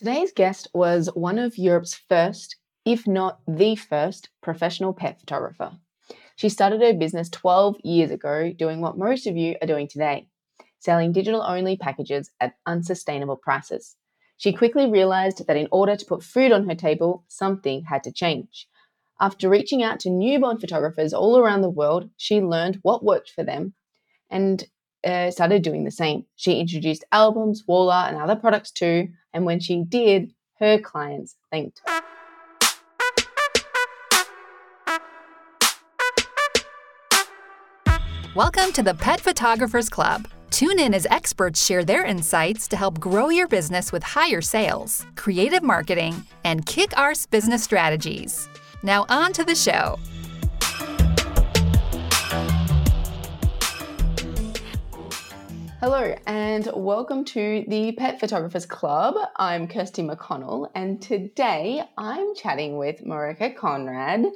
Today's guest was one of Europe's first, if not the first, professional pet photographer. She started her business 12 years ago doing what most of you are doing today selling digital only packages at unsustainable prices. She quickly realized that in order to put food on her table, something had to change. After reaching out to newborn photographers all around the world, she learned what worked for them and uh, started doing the same. She introduced albums, wall art, and other products too. And when she did, her clients thanked her. Welcome to the Pet Photographers Club. Tune in as experts share their insights to help grow your business with higher sales, creative marketing, and kick arse business strategies. Now, on to the show. Hello, and welcome to the Pet Photographers Club. I'm Kirsty McConnell, and today I'm chatting with Mareike Konrad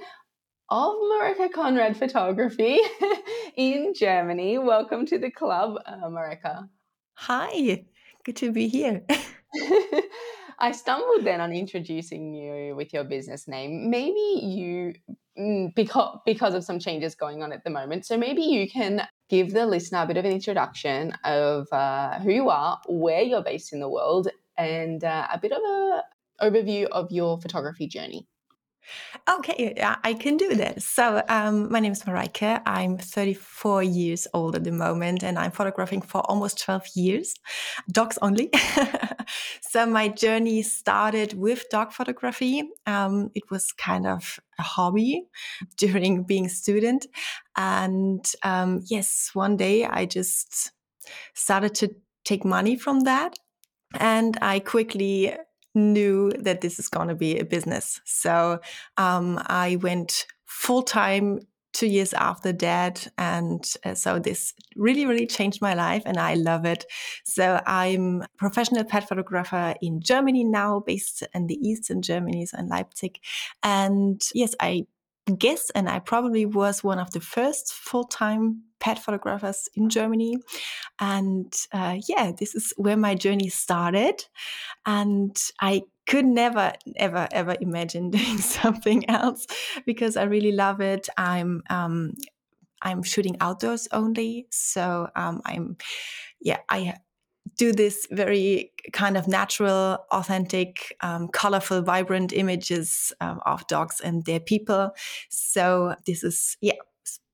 of Mareike Konrad Photography in Germany. Welcome to the club, uh, Mareike. Hi, good to be here. I stumbled then on introducing you with your business name. Maybe you, mm, because because of some changes going on at the moment, so maybe you can give the listener a bit of an introduction of uh, who you are, where you're based in the world, and uh, a bit of an overview of your photography journey. Okay, I can do that. So, um, my name is Mareike. I'm 34 years old at the moment, and I'm photographing for almost 12 years, dogs only. so, my journey started with dog photography. Um, it was kind of a hobby during being student, and um, yes, one day I just started to take money from that, and I quickly knew that this is going to be a business. So um, I went full time two years after that. And uh, so this really, really changed my life and I love it. So I'm a professional pet photographer in Germany now, based in the East in Germany, so in Leipzig. And yes, I guess, and I probably was one of the first full time pet photographers in Germany. And uh, yeah, this is where my journey started. And I could never, ever, ever imagine doing something else because I really love it. I'm, um, I'm shooting outdoors only. So um, I'm, yeah, I do this very kind of natural, authentic, um, colorful, vibrant images um, of dogs and their people. So this is, yeah,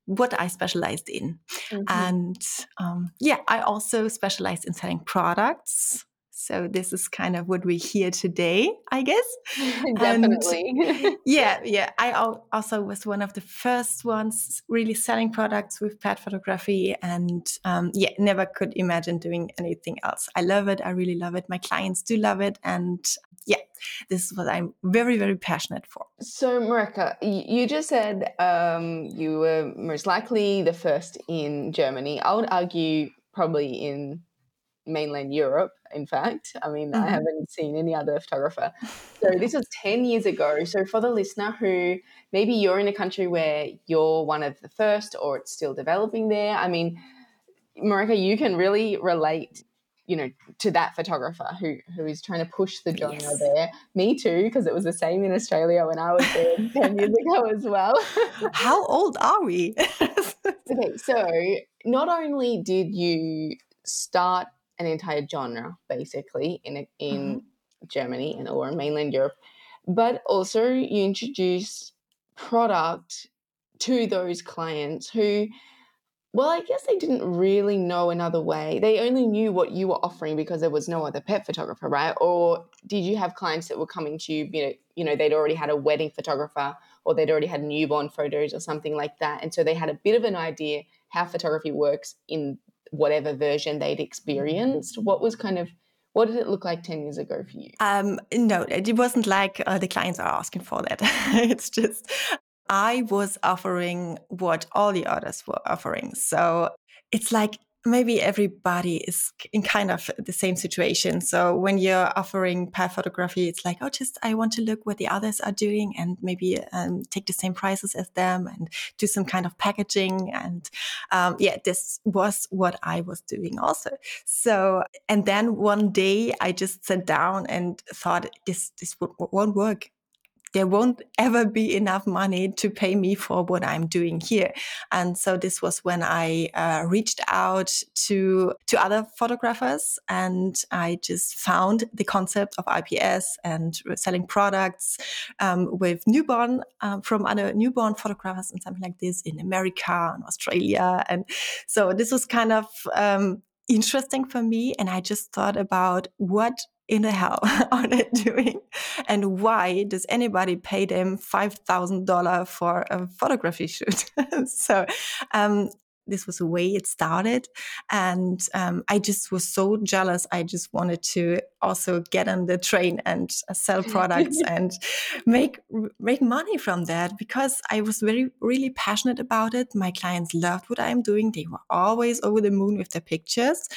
what I specialized in. Mm-hmm. And um, yeah, I also specialized in selling products. So this is kind of what we hear today, I guess. Definitely. And yeah, yeah. I also was one of the first ones really selling products with pet photography, and um, yeah, never could imagine doing anything else. I love it. I really love it. My clients do love it, and yeah, this is what I'm very, very passionate for. So, Mareike, you just said um, you were most likely the first in Germany. I would argue probably in mainland Europe, in fact. I mean, mm-hmm. I haven't seen any other photographer. So this was 10 years ago. So for the listener who maybe you're in a country where you're one of the first or it's still developing there, I mean, Mareike, you can really relate you know to that photographer who who is trying to push the genre yes. there me too because it was the same in australia when i was there 10 years ago as well how old are we okay so not only did you start an entire genre basically in in mm-hmm. Germany and or mainland Europe, but also you introduce product to those clients who well, I guess they didn't really know another way. They only knew what you were offering because there was no other pet photographer, right? Or did you have clients that were coming to you, you know, you know, they'd already had a wedding photographer or they'd already had newborn photos or something like that. And so they had a bit of an idea how photography works in whatever version they'd experienced? What was kind of what did it look like 10 years ago for you? Um, no, it wasn't like uh, the clients are asking for that. it's just I was offering what all the others were offering. So it's like maybe everybody is in kind of the same situation. So when you're offering pair photography, it's like, oh, just I want to look what the others are doing and maybe um, take the same prices as them and do some kind of packaging. And um, yeah, this was what I was doing also. So and then one day I just sat down and thought this this won't work there won't ever be enough money to pay me for what I'm doing here. And so this was when I uh, reached out to to other photographers, and I just found the concept of IPS and selling products um, with newborn um, from other newborn photographers and something like this in America and Australia. And so this was kind of um, interesting for me. And I just thought about what in the hell are they doing? And why does anybody pay them $5,000 for a photography shoot? so, um, this was the way it started. And um, I just was so jealous. I just wanted to also get on the train and uh, sell products and make make money from that because I was very really passionate about it. My clients loved what I'm doing. They were always over the moon with their pictures,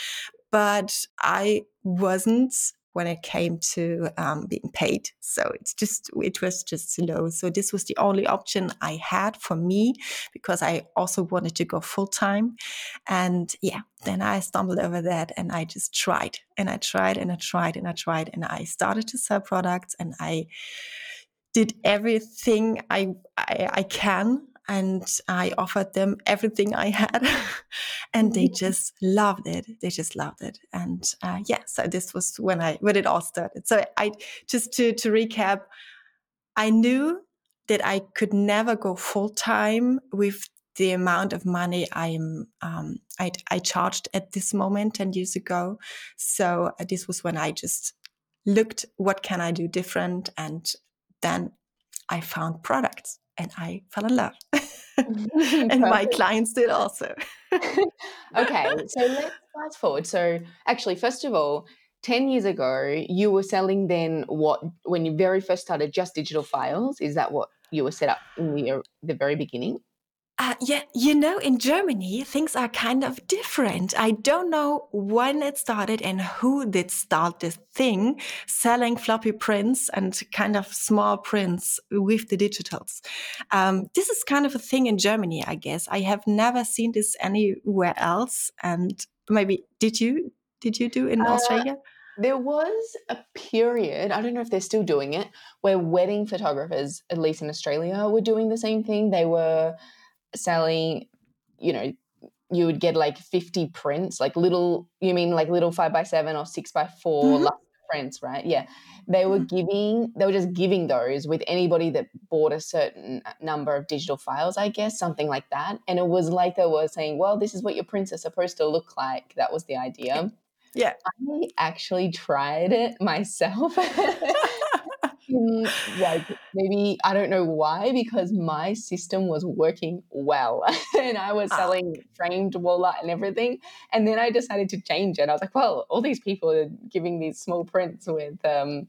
but I wasn't when it came to um, being paid. So it's just, it was just low. So this was the only option I had for me because I also wanted to go full time. And yeah, then I stumbled over that and I just tried and I tried and I tried and I tried and I started to sell products and I did everything I, I, I can and I offered them everything I had, and they mm-hmm. just loved it. They just loved it, and uh, yeah. So this was when I when it all started. So I just to to recap, I knew that I could never go full time with the amount of money I'm um, I, I charged at this moment ten years ago. So uh, this was when I just looked what can I do different, and then I found products and I fell in love. Mm-hmm. and my clients did also. okay, so let's fast forward. So, actually, first of all, 10 years ago, you were selling then what, when you very first started, just digital files? Is that what you were set up in the, the very beginning? Uh, yeah, you know, in Germany, things are kind of different. I don't know when it started and who did start this thing, selling floppy prints and kind of small prints with the digitals. Um, this is kind of a thing in Germany, I guess. I have never seen this anywhere else. And maybe did you? Did you do in uh, Australia? There was a period, I don't know if they're still doing it, where wedding photographers, at least in Australia, were doing the same thing. They were selling, you know, you would get like 50 prints, like little, you mean like little five by seven or six by 4 mm-hmm. prints, right? Yeah. They were mm-hmm. giving, they were just giving those with anybody that bought a certain number of digital files, I guess, something like that. And it was like they were saying, well, this is what your prints are supposed to look like. That was the idea. Yeah. I actually tried it myself. like maybe I don't know why because my system was working well and I was ah. selling framed wall art and everything and then I decided to change it. I was like, well, all these people are giving these small prints with um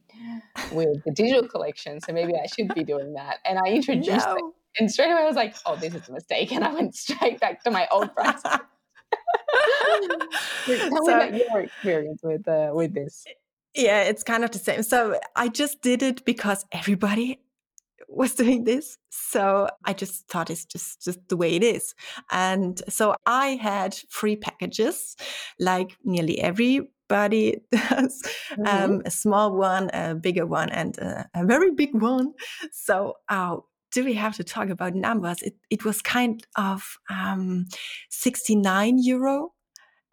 with the digital collection, so maybe I should be doing that. And I introduced no. it and straight away I was like, oh, this is a mistake, and I went straight back to my old price. Tell so, me about your experience with uh, with this. Yeah, it's kind of the same. So I just did it because everybody was doing this. So I just thought it's just, just the way it is. And so I had free packages, like nearly everybody does mm-hmm. um, a small one, a bigger one, and a, a very big one. So, uh, do we have to talk about numbers? It, it was kind of um, 69 euro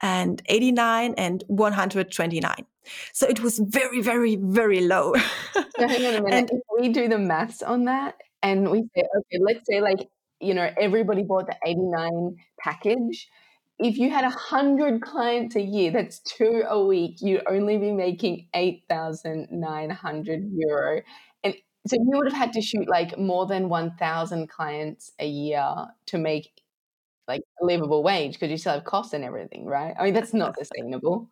and 89 and 129. So it was very, very, very low. so hang on a minute. And, if we do the maths on that and we say, okay, let's say like, you know, everybody bought the 89 package. If you had 100 clients a year, that's two a week, you'd only be making 8,900 euro. And so you would have had to shoot like more than 1,000 clients a year to make like a livable wage because you still have costs and everything, right? I mean, that's not sustainable.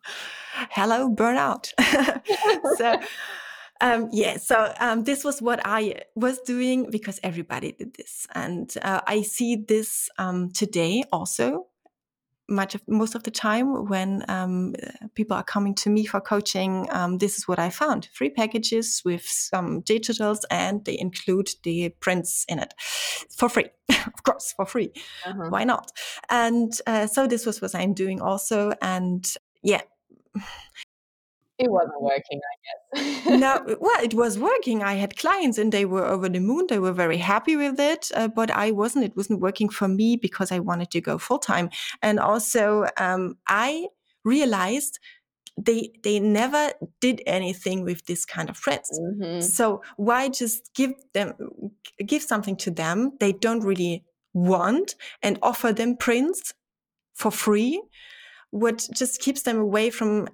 Hello, burnout. so, um, yeah, so um, this was what I was doing because everybody did this. And uh, I see this um, today also much of most of the time when um, people are coming to me for coaching, um, this is what I found: free packages with some digitals, and they include the prints in it for free, of course, for free. Uh-huh. Why not? And uh, so this was what I'm doing also, and yeah. It wasn't working, I guess. no, well, it was working. I had clients and they were over the moon. They were very happy with it, uh, but I wasn't. It wasn't working for me because I wanted to go full time. And also, um, I realized they they never did anything with this kind of friends. Mm-hmm. So why just give them give something to them they don't really want and offer them prints for free? What just keeps them away from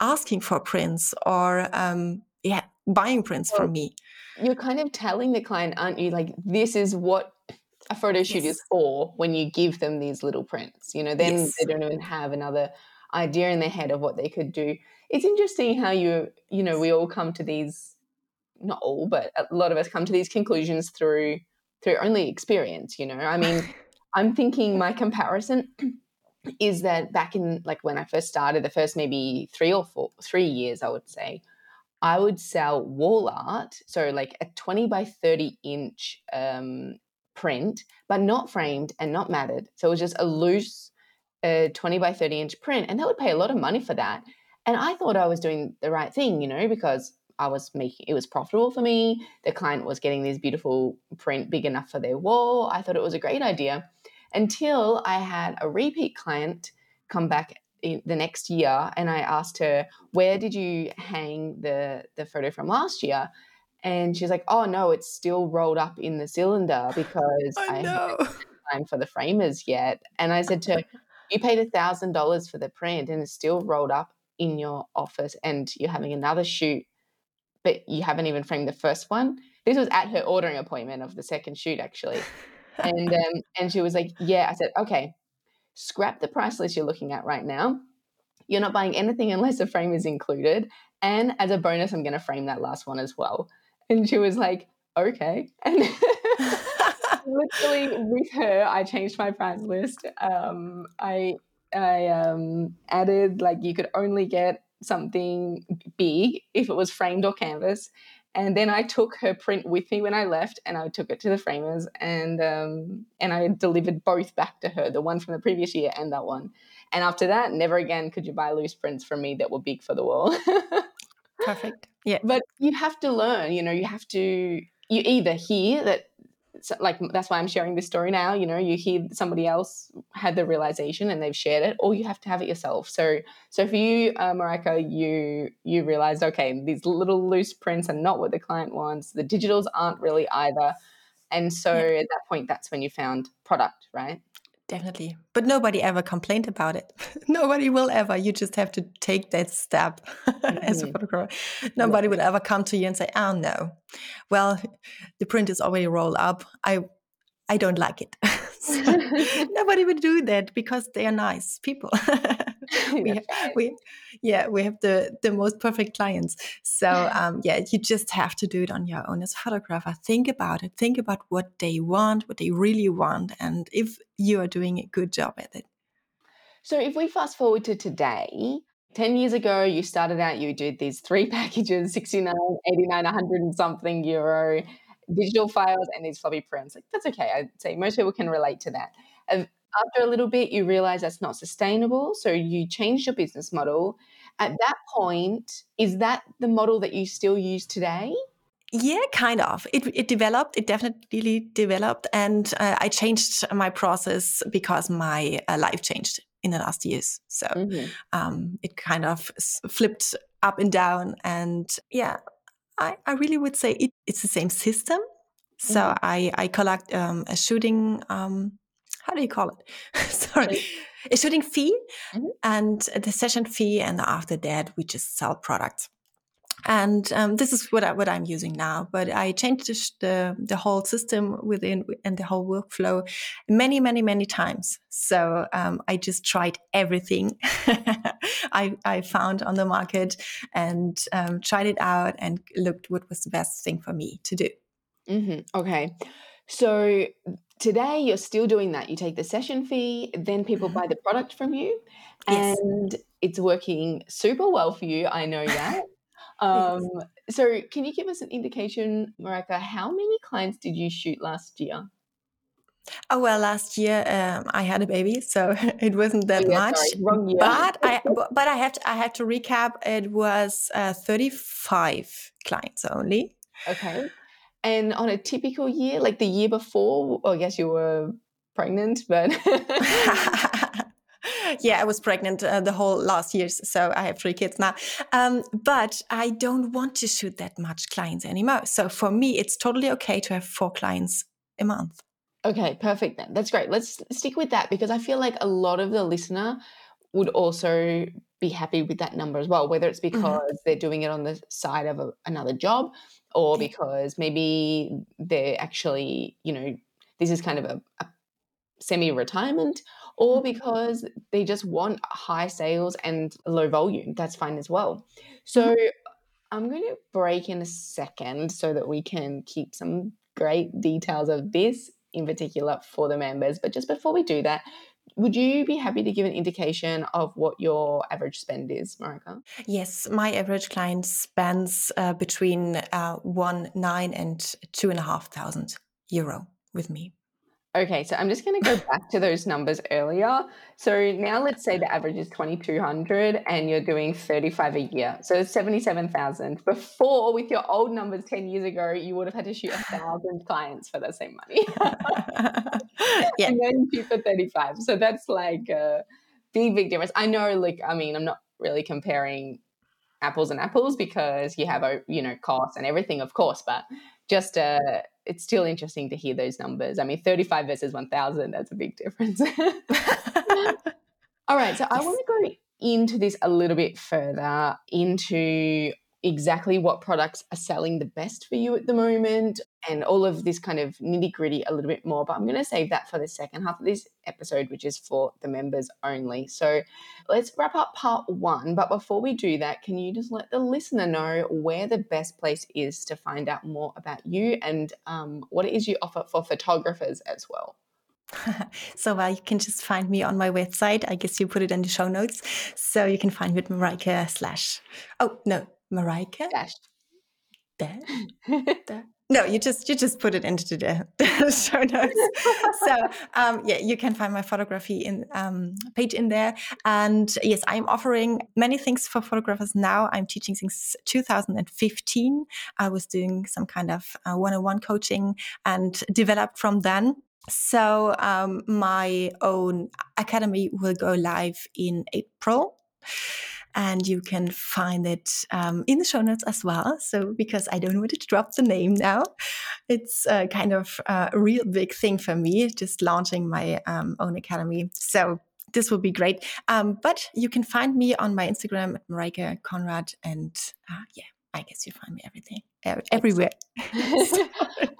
asking for prints or um, yeah buying prints well, from me you're kind of telling the client aren't you like this is what a photo shoot yes. is for when you give them these little prints you know then yes. they don't even have another idea in their head of what they could do it's interesting how you you know we all come to these not all but a lot of us come to these conclusions through through only experience you know i mean i'm thinking my comparison is that back in like when I first started, the first maybe three or four, three years, I would say, I would sell wall art, so like a 20 by 30 inch um, print, but not framed and not matted. So it was just a loose uh, 20 by 30 inch print, and that would pay a lot of money for that. And I thought I was doing the right thing, you know, because I was making it was profitable for me. The client was getting this beautiful print big enough for their wall. I thought it was a great idea until I had a repeat client come back the next year and I asked her, Where did you hang the, the photo from last year? And she's like, Oh no, it's still rolled up in the cylinder because oh, I no. haven't time for the framers yet. And I said to her, You paid a thousand dollars for the print and it's still rolled up in your office and you're having another shoot, but you haven't even framed the first one. This was at her ordering appointment of the second shoot, actually and um, and she was like, "Yeah." I said, "Okay, scrap the price list you're looking at right now. You're not buying anything unless a frame is included, and as a bonus, I'm going to frame that last one as well." And she was like, "Okay." And literally with her, I changed my price list. Um, I I um, added like you could only get something big if it was framed or canvas and then I took her print with me when I left, and I took it to the framers, and um, and I delivered both back to her, the one from the previous year and that one. And after that, never again could you buy loose prints from me that were big for the wall. Perfect. Yeah, but you have to learn. You know, you have to. You either hear that so, like that's why I'm sharing this story now. You know, you hear somebody else had the realization and they've shared it, or you have to have it yourself. So, so for you, uh, Mareike, you you realized okay, these little loose prints are not what the client wants. The digitals aren't really either, and so yeah. at that point, that's when you found product, right? Definitely. But nobody ever complained about it. nobody will ever. You just have to take that step mm-hmm. as a mm-hmm. photographer. Nobody yeah. will ever come to you and say, oh no. Well, the print is already rolled up. I I don't like it. nobody would do that because they are nice people. we, have, we, yeah, we have the the most perfect clients. So um, yeah, you just have to do it on your own as a photographer. Think about it. Think about what they want, what they really want, and if you are doing a good job at it. So if we fast forward to today, 10 years ago, you started out, you did these three packages 69, 89, 100 and something euro digital files and these floppy prints. Like, that's okay. I'd say most people can relate to that after a little bit, you realize that's not sustainable. So you change your business model. At that point, is that the model that you still use today? Yeah, kind of. It, it developed. It definitely developed. And uh, I changed my process because my uh, life changed in the last years. So mm-hmm. um, it kind of flipped up and down. And yeah, I, I really would say it, it's the same system. So mm-hmm. I, I collect um, a shooting um, how do you call it? Sorry, a shooting fee mm-hmm. and the session fee, and after that we just sell products. And um, this is what I, what I'm using now. But I changed the the whole system within and the whole workflow many many many times. So um, I just tried everything I I found on the market and um, tried it out and looked what was the best thing for me to do. Mm-hmm. Okay. So today you're still doing that. You take the session fee, then people mm-hmm. buy the product from you, yes. and it's working super well for you. I know that. Um. So, can you give us an indication, Mareike, how many clients did you shoot last year? Oh well, last year um, I had a baby, so it wasn't that oh, yeah, much. Sorry, wrong year. But I but I have to I have to recap. It was uh, thirty five clients only. Okay. And on a typical year, like the year before, well, I guess you were pregnant, but yeah, I was pregnant uh, the whole last years, so I have three kids now. Um, but I don't want to shoot that much clients anymore. So for me, it's totally okay to have four clients a month. Okay, perfect then. That's great. Let's stick with that because I feel like a lot of the listener would also be happy with that number as well, whether it's mm-hmm. because mm-hmm. they're doing it on the side of a, another job or because maybe they're actually, you know, this is kind of a, a semi retirement or mm-hmm. because they just want high sales and low volume. That's fine as well. So mm-hmm. I'm going to break in a second so that we can keep some great details of this in particular for the members. But just before we do that, would you be happy to give an indication of what your average spend is, Mareike? Yes, my average client spends uh, between uh, one nine and two and a half thousand euro with me. Okay, so I'm just going to go back to those numbers earlier. So now let's say the average is 2200 and you're doing 35 a year. So it's 77,000. Before with your old numbers 10 years ago, you would have had to shoot a thousand clients for the same money. yeah. And then shoot for 35. So that's like a big, big difference. I know, like, I mean, I'm not really comparing apples and apples because you have, you know, costs and everything, of course, but just uh, it's still interesting to hear those numbers. I mean, 35 versus 1,000, that's a big difference. All right, so I want to go into this a little bit further into exactly what products are selling the best for you at the moment and all of this kind of nitty gritty a little bit more. But I'm going to save that for the second half of this episode, which is for the members only. So let's wrap up part one. But before we do that, can you just let the listener know where the best place is to find out more about you and um, what it is you offer for photographers as well? so well, you can just find me on my website. I guess you put it in the show notes. So you can find me at Mareike slash, oh, no, Mareike? Dash. Dash. No, you just you just put it into the, the show notes. so um, yeah, you can find my photography in um, page in there. And yes, I'm offering many things for photographers now. I'm teaching since 2015. I was doing some kind of uh, one-on-one coaching and developed from then. So um, my own academy will go live in April and you can find it um, in the show notes as well. So, because I don't want to drop the name now, it's uh, kind of a real big thing for me, just launching my um, own academy. So, this will be great. Um, but you can find me on my Instagram, at Mareike Konrad, and uh, yeah, I guess you find me everything everywhere.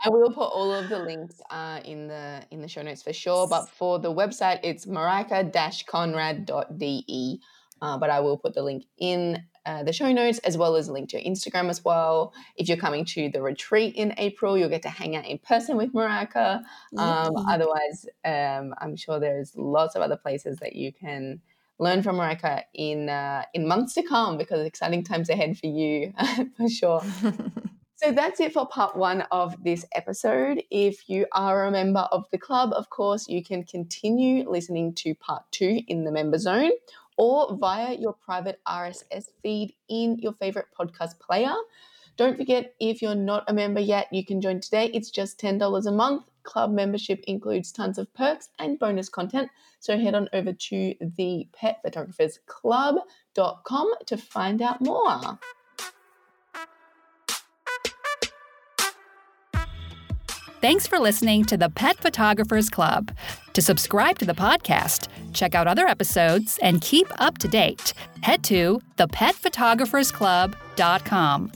I will put all of the links uh, in the in the show notes for sure. But for the website, it's mareike-konrad.de. Uh, but I will put the link in uh, the show notes as well as a link to Instagram as well. If you're coming to the retreat in April, you'll get to hang out in person with Mareike. Um, Otherwise, um, I'm sure there's lots of other places that you can learn from Mareike in uh, in months to come because exciting times ahead for you for sure. So that's it for part one of this episode. If you are a member of the club, of course, you can continue listening to part two in the member zone or via your private RSS feed in your favorite podcast player. Don't forget, if you're not a member yet, you can join today. It's just $10 a month. Club membership includes tons of perks and bonus content. So head on over to the petphotographersclub.com to find out more. Thanks for listening to the Pet Photographers Club. To subscribe to the podcast, check out other episodes, and keep up to date, head to thepetphotographersclub.com.